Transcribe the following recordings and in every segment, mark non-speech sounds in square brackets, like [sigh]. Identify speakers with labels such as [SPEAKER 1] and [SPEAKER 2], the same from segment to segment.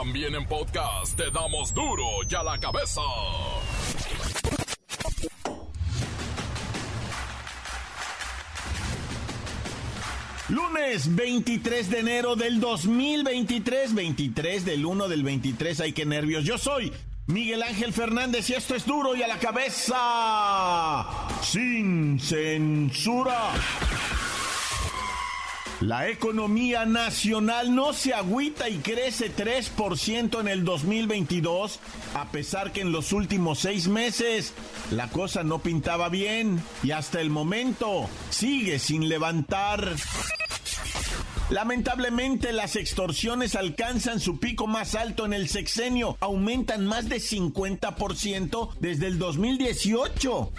[SPEAKER 1] También en podcast te damos duro y a la cabeza.
[SPEAKER 2] Lunes 23 de enero del 2023, 23 del 1 del 23, ay qué nervios. Yo soy Miguel Ángel Fernández y esto es duro y a la cabeza, sin censura. La economía nacional no se agüita y crece 3% en el 2022, a pesar que en los últimos seis meses la cosa no pintaba bien y hasta el momento sigue sin levantar. Lamentablemente las extorsiones alcanzan su pico más alto en el sexenio, aumentan más de 50% desde el 2018.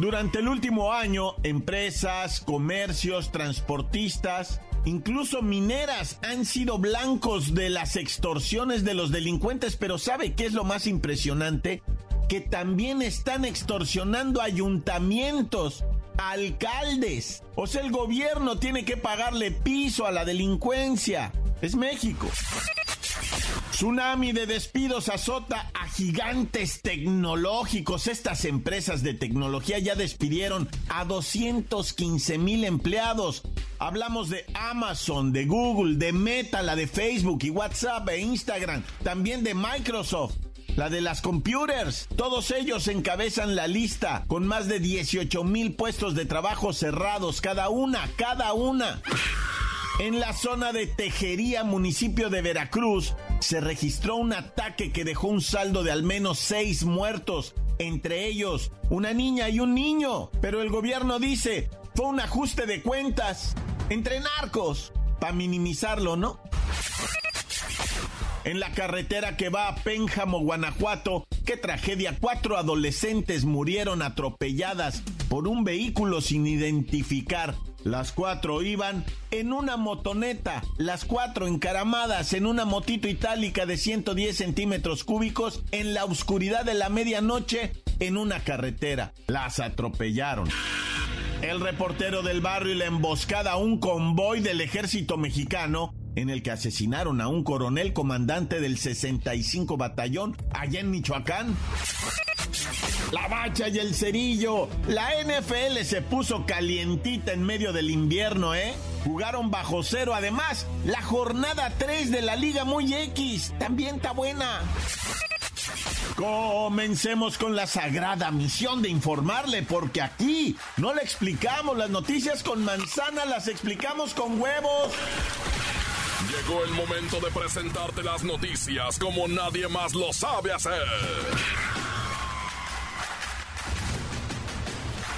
[SPEAKER 2] Durante el último año, empresas, comercios, transportistas, incluso mineras han sido blancos de las extorsiones de los delincuentes, pero ¿sabe qué es lo más impresionante? Que también están extorsionando ayuntamientos, alcaldes. O sea, el gobierno tiene que pagarle piso a la delincuencia. Es México. Tsunami de despidos azota a gigantes tecnológicos. Estas empresas de tecnología ya despidieron a 215 mil empleados. Hablamos de Amazon, de Google, de Meta, la de Facebook y WhatsApp e Instagram. También de Microsoft la de las computers. Todos ellos encabezan la lista con más de 18 mil puestos de trabajo cerrados, cada una, cada una. En la zona de Tejería, municipio de Veracruz, se registró un ataque que dejó un saldo de al menos seis muertos, entre ellos una niña y un niño. Pero el gobierno dice, fue un ajuste de cuentas entre narcos, para minimizarlo, ¿no? En la carretera que va a Pénjamo, Guanajuato, qué tragedia, cuatro adolescentes murieron atropelladas por un vehículo sin identificar. Las cuatro iban en una motoneta, las cuatro encaramadas en una motito itálica de 110 centímetros cúbicos en la oscuridad de la medianoche en una carretera. Las atropellaron. El reportero del barrio y la emboscada a un convoy del ejército mexicano en el que asesinaron a un coronel comandante del 65 batallón allá en Michoacán. La bacha y el cerillo. La NFL se puso calientita en medio del invierno, ¿eh? Jugaron bajo cero. Además, la jornada 3 de la Liga Muy X también está buena. Comencemos con la sagrada misión de informarle, porque aquí no le explicamos las noticias con manzana, las explicamos con huevos.
[SPEAKER 1] Llegó el momento de presentarte las noticias como nadie más lo sabe hacer.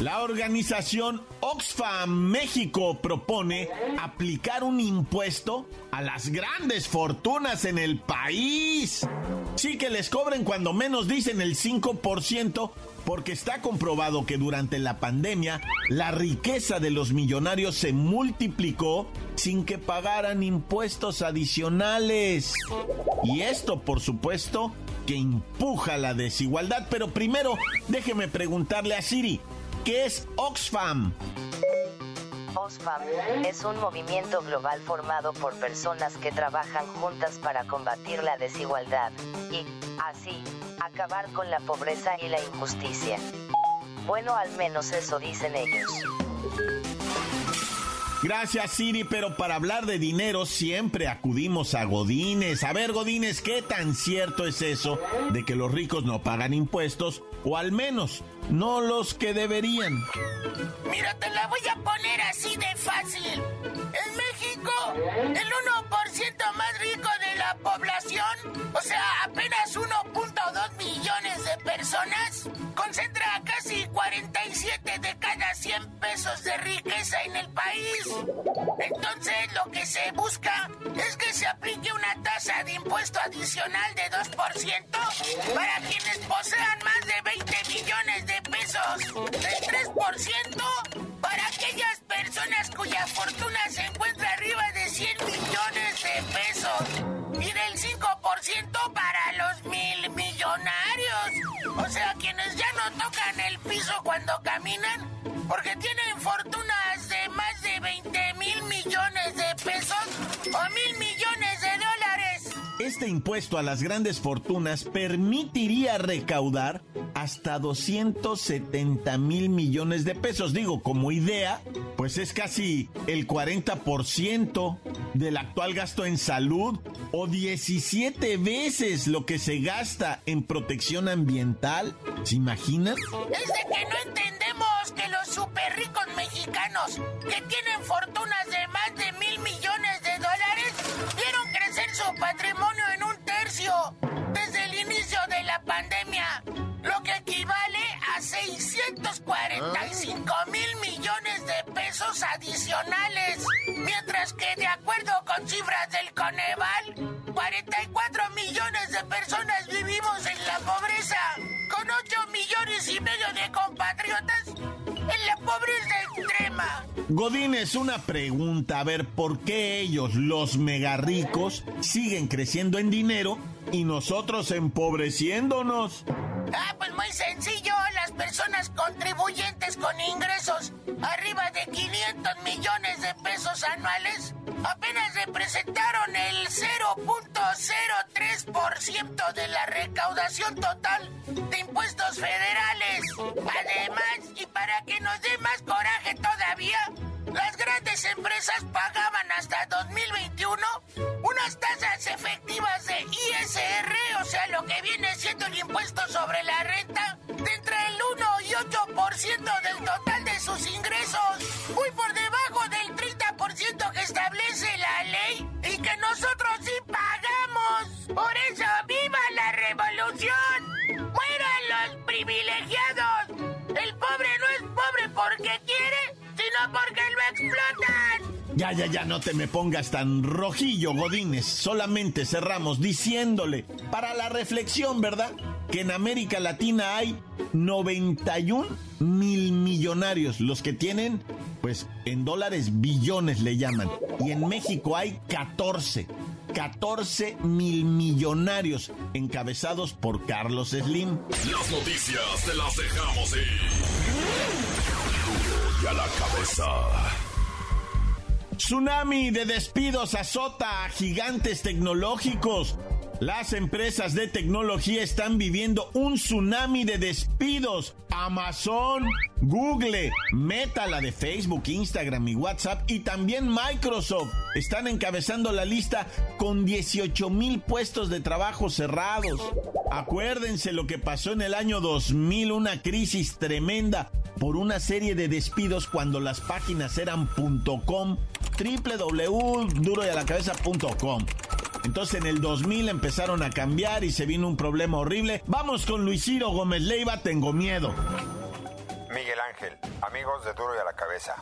[SPEAKER 2] La organización Oxfam México propone aplicar un impuesto a las grandes fortunas en el país. Sí que les cobren cuando menos dicen el 5%, porque está comprobado que durante la pandemia la riqueza de los millonarios se multiplicó sin que pagaran impuestos adicionales. Y esto, por supuesto, que empuja la desigualdad. Pero primero, déjeme preguntarle a Siri. ¿Qué es Oxfam?
[SPEAKER 3] Oxfam es un movimiento global formado por personas que trabajan juntas para combatir la desigualdad y, así, acabar con la pobreza y la injusticia. Bueno, al menos eso dicen ellos.
[SPEAKER 2] Gracias Siri, pero para hablar de dinero siempre acudimos a Godines. A ver Godines, ¿qué tan cierto es eso de que los ricos no pagan impuestos? O al menos no los que deberían.
[SPEAKER 4] Mira, te la voy a poner así de fácil. En México, el 1% más rico de la población, o sea, apenas 1.2 millones de personas, concentra 100 pesos de riqueza en el país. Entonces, lo que se busca es que se aplique una tasa de impuesto adicional de 2% para quienes posean más de 20 millones de pesos, del 3% para aquellas personas cuya fortuna se encuentra arriba de 100 millones de pesos y del 5% para los mil millonarios. Sea, quienes ya no tocan el piso cuando caminan porque tienen fortunas de más de 20 mil millones de pesos o mil.
[SPEAKER 2] Este impuesto a las grandes fortunas permitiría recaudar hasta 270 mil millones de pesos. Digo, como idea, pues es casi el 40% del actual gasto en salud o 17 veces lo que se gasta en protección ambiental. ¿Se imaginan?
[SPEAKER 4] Es de que no entendemos que los super ricos mexicanos que tienen fortunas de más de mil millones su patrimonio en un tercio desde el inicio de la pandemia, lo que equivale a 645 mil millones de pesos adicionales, mientras que de acuerdo con cifras del Coneval, 44 millones de personas vivimos en la pobreza, con 8 millones y medio de compatriotas en la pobreza extrema.
[SPEAKER 2] Godínez, una pregunta, a ver, ¿por qué ellos, los mega ricos, siguen creciendo en dinero y nosotros empobreciéndonos?
[SPEAKER 4] Ah, pues muy sencillo, las personas contribuyentes con ingresos arriba de 500 millones de pesos anuales apenas representaron el 0.03% de la recaudación total de impuestos federales. Además, y para que nos dé más coraje todavía, las grandes empresas pagaban hasta 2021 unas tasas efectivas de ISR, o sea, lo que viene siendo el impuesto sobre la renta, de entre el 1 y 8% del total de sus ingresos, muy por debajo del 30% que establece la ley y que nosotros sí pagamos. Por eso, ¡viva la revolución! ¡Mueran los privilegiados! El pobre no es pobre porque quiere, porque lo explotan.
[SPEAKER 2] Ya, ya, ya, no te me pongas tan rojillo, Godínez. Solamente cerramos diciéndole, para la reflexión, ¿verdad? Que en América Latina hay 91 mil millonarios, los que tienen, pues en dólares billones le llaman. Y en México hay 14. 14 mil millonarios encabezados por Carlos Slim.
[SPEAKER 1] Las noticias te las dejamos ir. Y a la cabeza.
[SPEAKER 2] Tsunami de despidos azota a gigantes tecnológicos. Las empresas de tecnología están viviendo un tsunami de despidos. Amazon, Google, Meta, la de Facebook, Instagram y WhatsApp y también Microsoft están encabezando la lista con 18 mil puestos de trabajo cerrados. Acuérdense lo que pasó en el año 2000, una crisis tremenda por una serie de despidos cuando las páginas eran .com, www.duroyalacabeza.com. Entonces en el 2000 empezaron a cambiar y se vino un problema horrible. Vamos con Luis Ciro Gómez Leiva, tengo miedo.
[SPEAKER 5] Miguel Ángel, amigos de Duro y a la Cabeza.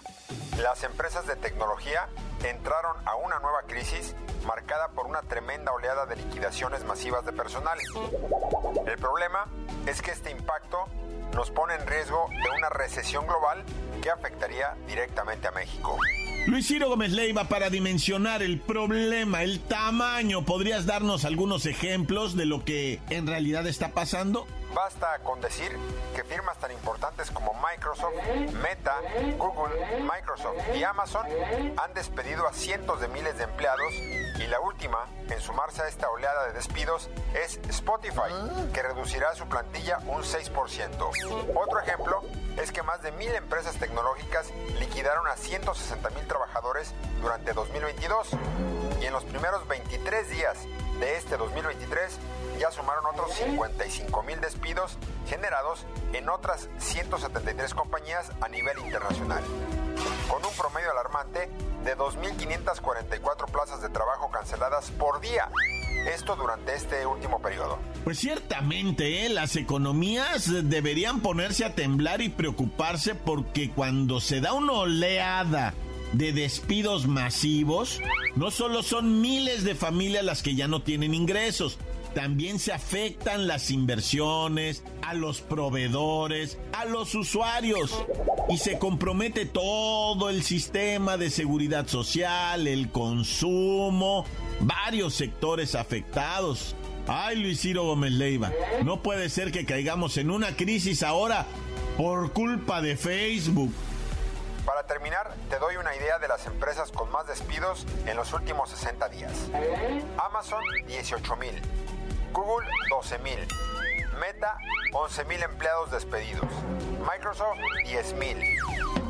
[SPEAKER 5] Las empresas de tecnología entraron a una nueva crisis marcada por una tremenda oleada de liquidaciones masivas de personal. El problema es que este impacto nos pone en riesgo de una recesión global que afectaría directamente a México.
[SPEAKER 2] Luis Ciro Gómez Leiva, para dimensionar el problema, el tamaño, ¿podrías darnos algunos ejemplos de lo que en realidad está pasando?
[SPEAKER 5] Basta con decir que firmas tan importantes como Microsoft, Meta, Google, Microsoft y Amazon han despedido a cientos de miles de empleados y la última en sumarse a esta oleada de despidos es Spotify, que reducirá su plantilla un 6%. Otro ejemplo es que más de mil empresas tecnológicas liquidaron a 160 mil trabajadores durante 2022 y en los primeros 23 días de este 2023 ya sumaron otros 55 mil despidos generados en otras 173 compañías a nivel internacional, con un promedio alarmante de 2.544 plazas de trabajo canceladas por día. Esto durante este último periodo.
[SPEAKER 2] Pues ciertamente, ¿eh? las economías deberían ponerse a temblar y preocuparse porque cuando se da una oleada de despidos masivos, no solo son miles de familias las que ya no tienen ingresos,
[SPEAKER 6] también se afectan las inversiones, a los proveedores, a los usuarios y se compromete todo el sistema de seguridad social, el consumo, varios sectores afectados. Ay, Luis Ciro Gómez Leiva, no puede ser que caigamos en una crisis ahora por culpa de Facebook.
[SPEAKER 5] Terminar, te doy una idea de las empresas con más despidos en los últimos 60 días. Amazon, 18 mil. Google, 12 mil. Meta, 11 mil empleados despedidos. Microsoft, 10 mil.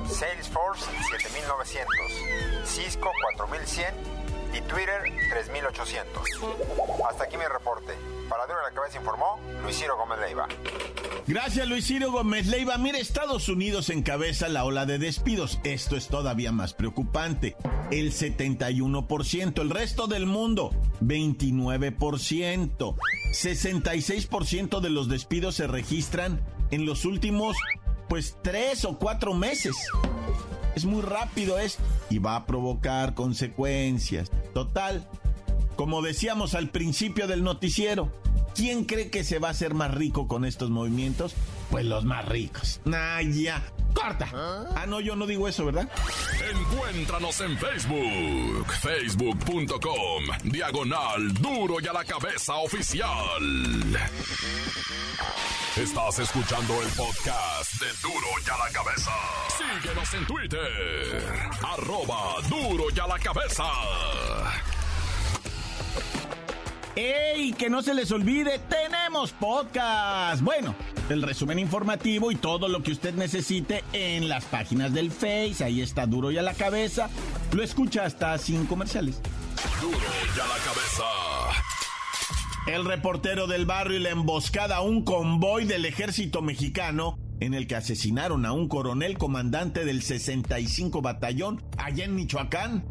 [SPEAKER 5] Salesforce, 7900. Cisco, 4100 y Twitter 3800. Hasta aquí mi reporte. Para Duro la Cabeza informó Luis Ciro Gómez Leiva.
[SPEAKER 6] Gracias Luis Ciro Gómez Leiva. Mire, Estados Unidos encabeza la ola de despidos. Esto es todavía más preocupante. El 71%, el resto del mundo 29%. 66% de los despidos se registran en los últimos pues tres o cuatro meses. Es muy rápido esto y va a provocar consecuencias. Total, como decíamos al principio del noticiero, ¿quién cree que se va a hacer más rico con estos movimientos? Pues los más ricos. Nah, ya. ¡Corta! Ah, no, yo no digo eso, ¿verdad?
[SPEAKER 1] Encuéntranos en Facebook, facebook.com, diagonal duro y a la cabeza oficial. Estás escuchando el podcast de Duro y a la cabeza. Síguenos en Twitter, arroba duro y a la cabeza.
[SPEAKER 6] ¡Ey! Que no se les olvide, tenemos podcast. Bueno, el resumen informativo y todo lo que usted necesite en las páginas del Face. Ahí está duro y a la cabeza. Lo escucha hasta sin comerciales.
[SPEAKER 1] Duro y a la cabeza.
[SPEAKER 6] El reportero del barrio y la emboscada a un convoy del ejército mexicano en el que asesinaron a un coronel comandante del 65 Batallón allá en Michoacán.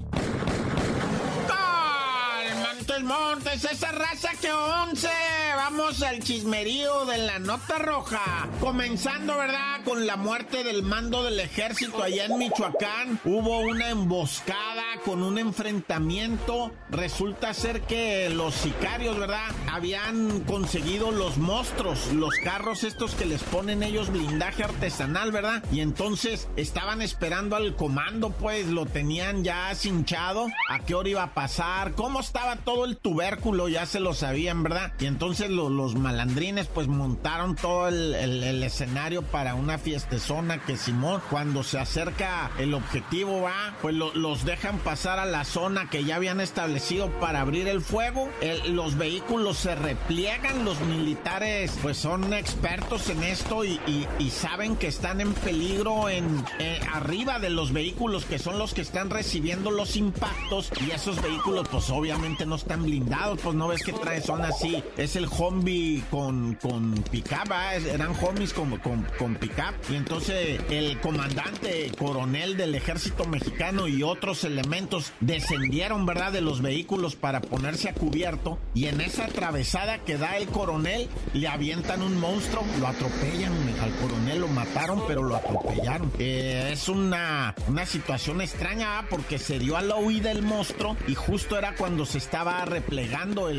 [SPEAKER 2] Montes, Montes, esa raza que once. Vamos al chismerío de la nota roja. Comenzando, ¿verdad? Con la muerte del mando del ejército allá en Michoacán. Hubo una emboscada con un enfrentamiento. Resulta ser que los sicarios, ¿verdad? Habían conseguido los monstruos, los carros estos que les ponen ellos blindaje artesanal, ¿verdad? Y entonces estaban esperando al comando, pues lo tenían ya cinchado. ¿A qué hora iba a pasar? ¿Cómo estaba todo el tubérculo? Ya se lo sabían, ¿verdad? Y entonces los malandrines pues montaron todo el, escenario para una fiestezona que Simón, cuando se acerca el objetivo, va, pues los dejan pasar a la zona que ya habían establecido para abrir el fuego. los vehículos se repliegan, los militares pues son expertos en esto y, y, saben que están en peligro en eh, arriba de los vehículos que son los que están recibiendo los impactos y esos vehículos pues obviamente no están blindados, pues no ves que trae son así, es el Hombi con, con pickup, eran homies con, con, con pickup. Y entonces el comandante coronel del ejército mexicano y otros elementos descendieron, ¿verdad?, de los vehículos para ponerse a cubierto. Y en esa atravesada que da el coronel, le avientan un monstruo, lo atropellan. Al coronel lo mataron, pero lo atropellaron. Eh, es una, una situación extraña porque se dio a la huida el monstruo y justo era cuando se estaba replegando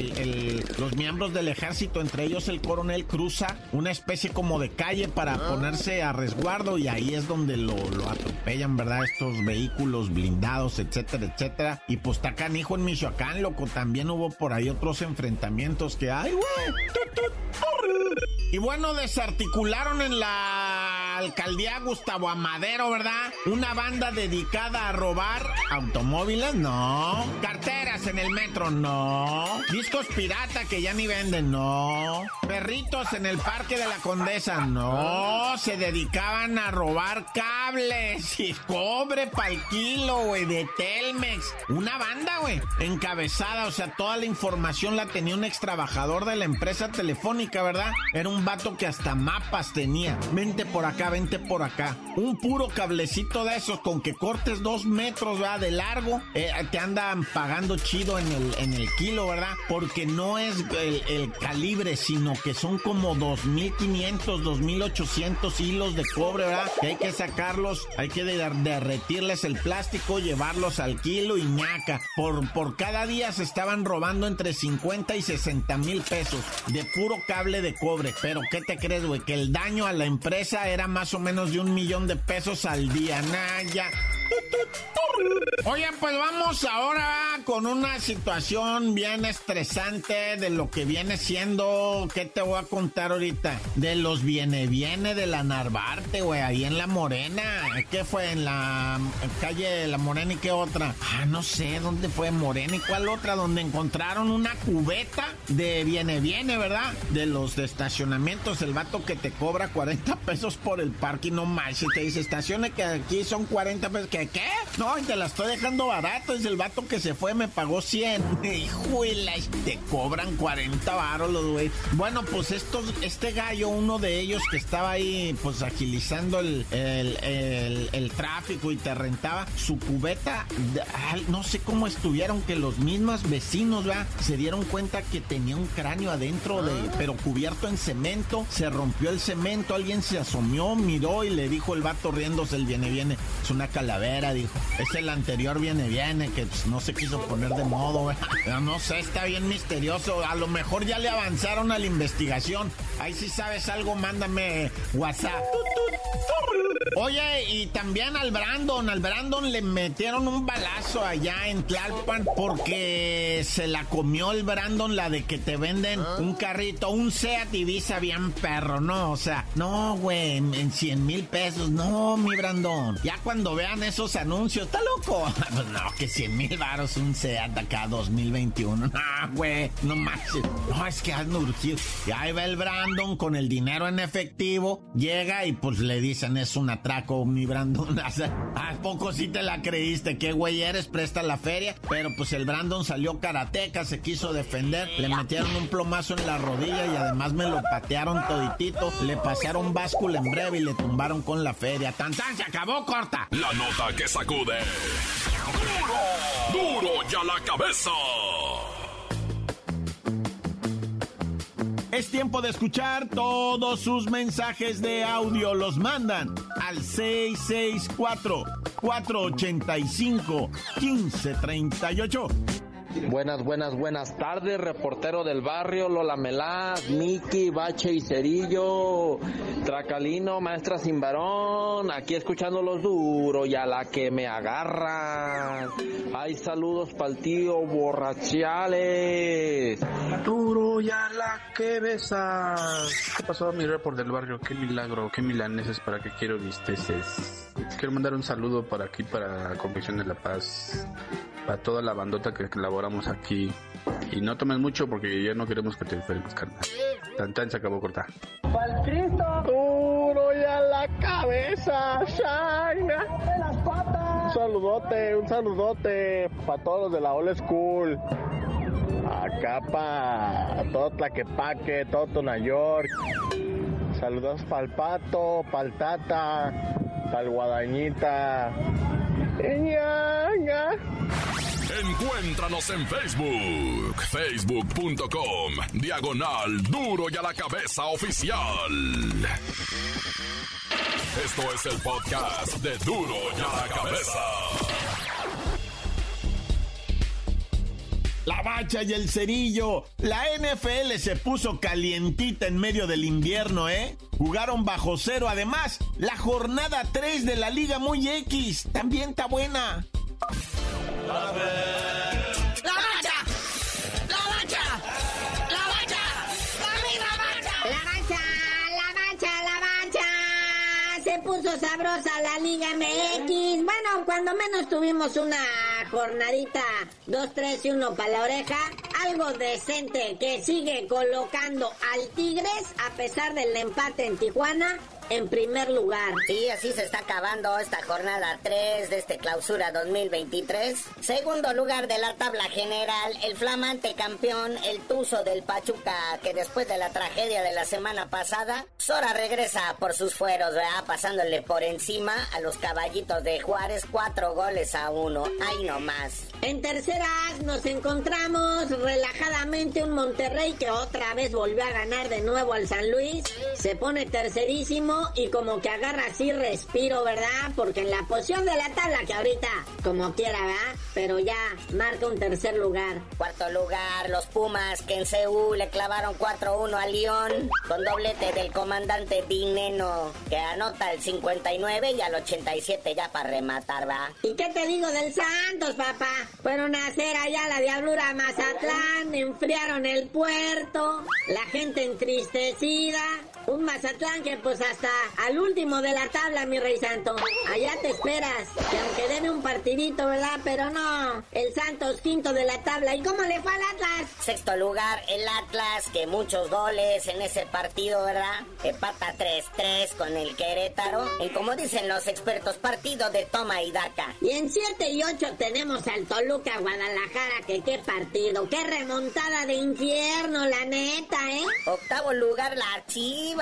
[SPEAKER 2] los miembros del ejército entre ellos el coronel, cruza una especie como de calle para ah. ponerse a resguardo y ahí es donde lo, atropellan, ¿verdad? Estos vehículos blindados, etcétera, etcétera. Y pues está canijo en Michoacán, loco, también hubo por ahí otros enfrentamientos que, ¡ay, güey! Y bueno, desarticularon en la alcaldía Gustavo Amadero, ¿verdad? Una banda dedicada a robar automóviles, no. Carteras en el metro, no. Discos pirata que ya ni venden, no. Perritos en el parque de la Condesa, no. Se dedicaban a robar cables y cobre pa'l kilo, güey, de Telmex. Una banda, güey, encabezada, o sea, toda la información la tenía un ex trabajador de la empresa telefónica, ¿verdad? Era un vato que hasta mapas tenía. Vente por acá, vente por acá. Un puro cablecito de esos con que cortes dos metros. De largo, eh, te andan pagando chido en el, en el kilo, ¿verdad? Porque no es el, calibre, sino que son como 2.500, 2.800 hilos de cobre, ¿verdad? Que hay que sacarlos, hay que derretirles el plástico, llevarlos al kilo y ñaca. Por, por cada día se estaban robando entre 50 y 60 mil pesos de puro cable de cobre. Pero ¿qué te crees, güey? Que el daño a la empresa era más o menos de un millón de pesos al día. Naya. Oye, pues vamos ahora con una situación bien estresante de lo que viene siendo, ¿qué te voy a contar ahorita? De los viene viene de la Narvarte, güey, ahí en La Morena. ¿Qué fue? En la calle La Morena y qué otra? Ah, no sé dónde fue Morena y cuál otra, donde encontraron una cubeta de viene viene, ¿verdad? De los estacionamientos, el vato que te cobra 40 pesos por el parque, no más, y te dice, estacione que aquí son 40 pesos, ¿qué? ¿Qué? No, te la estoy dejando barato. Es el vato que se fue, me pagó 100. [laughs] Hijuela, te cobran 40 baros los güey. Bueno, pues estos, este gallo, uno de ellos que estaba ahí, pues agilizando el, el, tráfico y te rentaba su cubeta. No sé cómo estuvieron que los mismos vecinos, ¿verdad? Se dieron cuenta que tenía un cráneo adentro de, ah. pero cubierto en cemento. Se rompió el cemento, alguien se asomió, miró y le dijo el vato riéndose, el viene, viene. Es una calavera, dijo. Es el anterior viene, viene, que no se quiso poner de modo, [laughs] Pero no sé, está bien misterioso. A lo mejor ya le avanzaron a la investigación. Ahí si sabes algo, mándame WhatsApp. Oye, y también al Brandon, al Brandon le metieron un balazo allá en Tlalpan porque se la comió el Brandon, la de que te venden un carrito, un Seat Ibiza bien perro, ¿no? O sea, no, güey, en, 100 mil pesos, no, mi Brandon. Ya cuando vean esos anuncios, está loco. [laughs] pues no, que 100 mil varos un Seat acá 2021. No, güey, no más. No, es que han urgido. Y ahí va el Brandon con el dinero en efectivo, llega y pues le dicen es una traco, mi Brandon. [laughs] ¿A poco sí te la creíste? ¿Qué güey eres? Presta la feria. Pero pues el Brandon salió karateca, se quiso defender. Le metieron un plomazo en la rodilla y además me lo patearon toditito. Le pasaron báscula en breve y le tumbaron con la feria. ¡Tan, tan! ¡Se acabó, corta!
[SPEAKER 1] La nota que sacude. ¡Duro! ¡Duro ya la cabeza!
[SPEAKER 2] Es tiempo de escuchar todos sus mensajes de audio. Los mandan al 664-485-1538.
[SPEAKER 7] Buenas, buenas, buenas tardes, reportero del barrio, Lola Melaz, Miki, Bache y Cerillo, Tracalino, maestra sin aquí escuchando los duros y a la que me agarran. Hay saludos para el tío borrachiales.
[SPEAKER 8] Duro y a la que besas. ¿Qué pasó a mi report del barrio? Qué milagro, qué milaneses para que quiero visteces. Quiero mandar un saludo para aquí, para la Convención de la Paz para toda la bandota que elaboramos aquí. Y no tomes mucho porque ya no queremos que te enfermes, carnal. Tan tan se acabó cortar.
[SPEAKER 9] ¡Pal Cristo! ¡Duro y a la cabeza! ¡Shine! las patas! Un saludote, un saludote para todos los de la old school. Acá para todo Tlaquepaque, todo Nueva York. Saludos para el pato, para el tata, para el guadañita.
[SPEAKER 1] Encuéntranos en Facebook, facebook.com, diagonal duro y a la cabeza oficial. Esto es el podcast de duro y a la cabeza.
[SPEAKER 2] La bacha y el cerillo. La NFL se puso calientita en medio del invierno, ¿eh? Jugaron bajo cero. Además, la jornada 3 de la Liga Muy X también está buena.
[SPEAKER 4] ¡La mancha! ¡La mancha! ¡La mancha! ¡La mancha!
[SPEAKER 10] ¡La mancha! ¡La mancha! ¡La mancha! Se puso sabrosa la Liga MX. Bueno, cuando menos tuvimos una jornadita 2, 3 y 1 para la oreja. Algo decente que sigue colocando al Tigres a pesar del empate en Tijuana en primer lugar.
[SPEAKER 11] Sí, así se está acabando esta jornada 3 de este clausura 2023. Segundo lugar de la tabla general, el flamante campeón, el Tuzo del Pachuca, que después de la tragedia de la semana pasada, Sora regresa por sus fueros, ¿verdad? Pasándole por encima a los caballitos de Juárez, cuatro goles a uno. Ahí nomás.
[SPEAKER 10] En terceras nos encontramos relajadamente un Monterrey que otra vez volvió a ganar de nuevo al San Luis. Se pone tercerísimo y como que agarra así respiro, ¿verdad? Porque en la posición de la tabla que ahorita, como quiera, ¿verdad? Pero ya marca un tercer lugar.
[SPEAKER 11] Cuarto lugar, los Pumas que en Seúl le clavaron 4-1 a León con doblete del comandante Dineno que anota el 59 y al 87 ya para rematar, ¿va?
[SPEAKER 10] ¿Y qué te digo del Santos, papá? Fueron a hacer allá la diablura Mazatlán, enfriaron el puerto, la gente entristecida. Un Mazatlán que pues hasta al último de la tabla, mi rey santo. Allá te esperas. Que aunque den un partidito, ¿verdad? Pero no. El Santos quinto de la tabla. ¿Y cómo le fue al Atlas?
[SPEAKER 11] Sexto lugar, el Atlas, que muchos goles en ese partido, ¿verdad? Empata 3-3 con el Querétaro. Y como dicen los expertos, partido de toma y daca.
[SPEAKER 10] Y en 7 y 8 tenemos al Toluca Guadalajara, que qué partido, qué remontada de infierno, la neta, ¿eh?
[SPEAKER 11] Octavo lugar, la Chivas.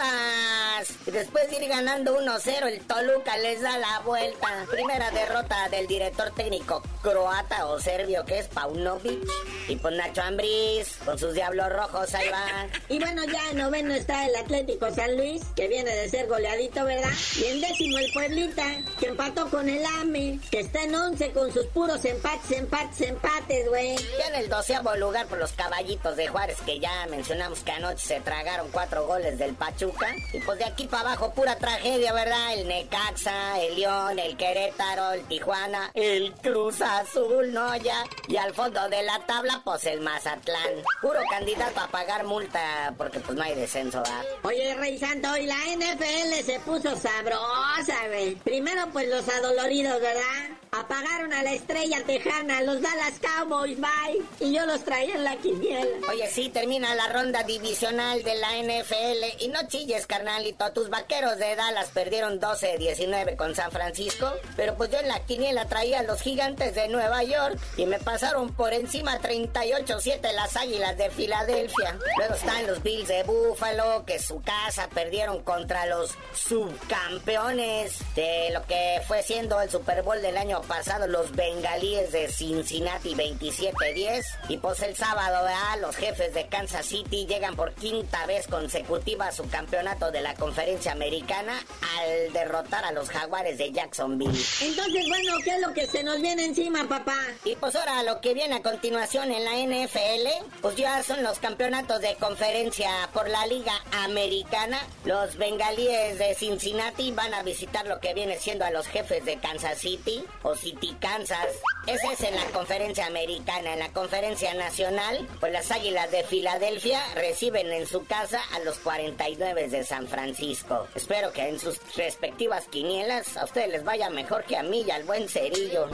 [SPEAKER 11] Y después de ir ganando 1-0, el Toluca les da la vuelta. Primera derrota del director técnico croata o serbio que es Paunovic. Y pues Nacho Ambriz, con sus diablos rojos, ahí va. [laughs]
[SPEAKER 10] y bueno, ya en noveno está el Atlético San Luis, que viene de ser goleadito, ¿verdad? Y en décimo el Pueblita, que empató con el AME, que está en once con sus puros empates, empates, empates, güey.
[SPEAKER 11] Ya en el doceavo lugar por los caballitos de Juárez, que ya mencionamos que anoche se tragaron cuatro goles del Pachuca. Y pues de aquí para abajo, pura tragedia, ¿verdad? El Necaxa, el León, el Querétaro, el Tijuana, el Cruz Azul, ¿no? Ya. Y al fondo de la tabla, pues el Mazatlán. Puro candidato a pagar multa porque pues no hay descenso, ¿verdad?
[SPEAKER 10] Oye, Rey Santo, y la NFL se puso sabrosa, güey. Primero, pues los adoloridos, ¿verdad? Apagaron a la estrella tejana, los Dallas Cowboys, bye. Y yo los traía en la quiniela.
[SPEAKER 11] Oye, sí, termina la ronda divisional de la NFL. Y no chilles, carnalito. Tus vaqueros de Dallas perdieron 12-19 con San Francisco. Pero pues yo en la quiniela traía a los gigantes de Nueva York. Y me pasaron por encima 38-7 las águilas de Filadelfia. Luego están los Bills de Buffalo, que su casa perdieron contra los subcampeones de lo que fue siendo el Super Bowl del año pasado, los bengalíes de Cincinnati 27-10. Y pues el sábado, ¿verdad? los jefes de Kansas City llegan por quinta vez consecutiva a su campeonato de la conferencia americana al derrotar a los jaguares de Jacksonville.
[SPEAKER 10] Entonces, bueno, ¿qué es lo que se nos viene encima, papá?
[SPEAKER 11] Y pues ahora lo que viene a continuación en la NFL, pues ya son los campeonatos de conferencia por la Liga Americana. Los bengalíes de Cincinnati van a visitar lo que viene siendo a los jefes de Kansas City o City Kansas. Ese es en la conferencia americana. En la conferencia nacional, pues las Águilas de Filadelfia reciben en su casa a los 49 de San Francisco. Espero que en sus respectivas quinielas a ustedes les vaya mejor que a mí y al buen cerillo.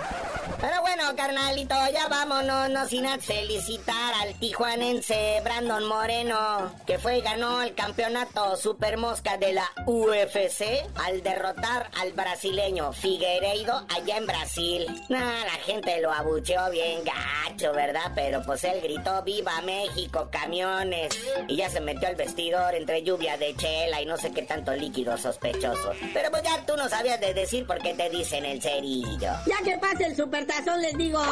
[SPEAKER 11] Pero bueno, carnalito, ya vámonos, no sin felicitar al tijuanense Brandon Moreno, que fue y ganó el campeonato Super Mosca de la UFC al derrotar al brasileño Figueiredo allá en Brasil. Nah, la gente lo abucheó bien gacho, ¿verdad? Pero pues él gritó ¡Viva México, camiones! Y ya se metió al vestidor entre lluvia de chela y no sé qué tanto líquido sospechoso. Pero pues ya tú no sabías de decir por qué te dicen el cerillo.
[SPEAKER 10] Ya que pase el supertazón les digo.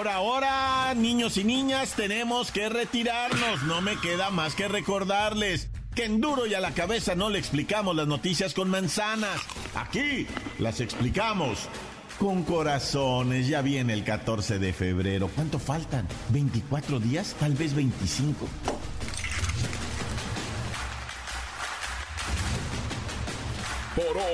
[SPEAKER 2] Por ahora, niños y niñas, tenemos que retirarnos. No me queda más que recordarles que en duro y a la cabeza no le explicamos las noticias con manzanas. Aquí las explicamos con corazones. Ya viene el 14 de febrero. ¿Cuánto faltan? ¿24 días? Tal vez 25.